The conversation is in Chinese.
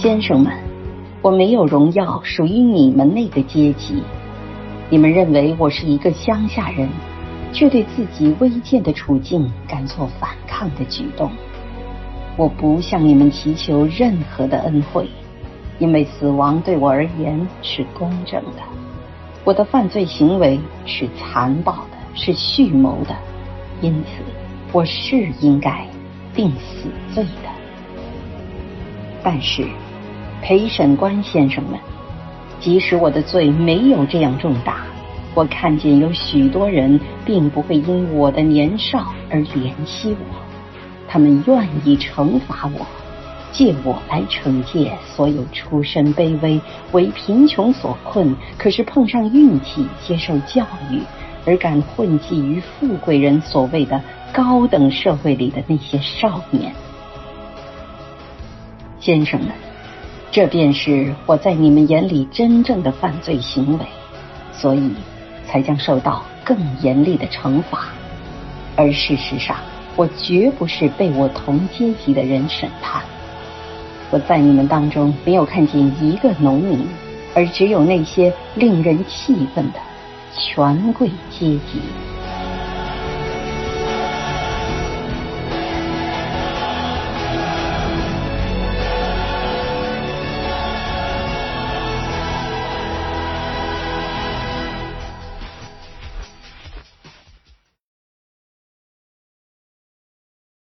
先生们，我没有荣耀属于你们那个阶级。你们认为我是一个乡下人，却对自己微贱的处境敢做反抗的举动。我不向你们祈求任何的恩惠，因为死亡对我而言是公正的。我的犯罪行为是残暴的，是蓄谋的，因此我是应该定死罪的。但是，陪审官先生们。即使我的罪没有这样重大，我看见有许多人并不会因我的年少而怜惜我，他们愿意惩罚我，借我来惩戒所有出身卑微、为贫穷所困，可是碰上运气接受教育而敢混迹于富贵人所谓的高等社会里的那些少年，先生们。这便是我在你们眼里真正的犯罪行为，所以才将受到更严厉的惩罚。而事实上，我绝不是被我同阶级的人审判。我在你们当中没有看见一个农民，而只有那些令人气愤的权贵阶级。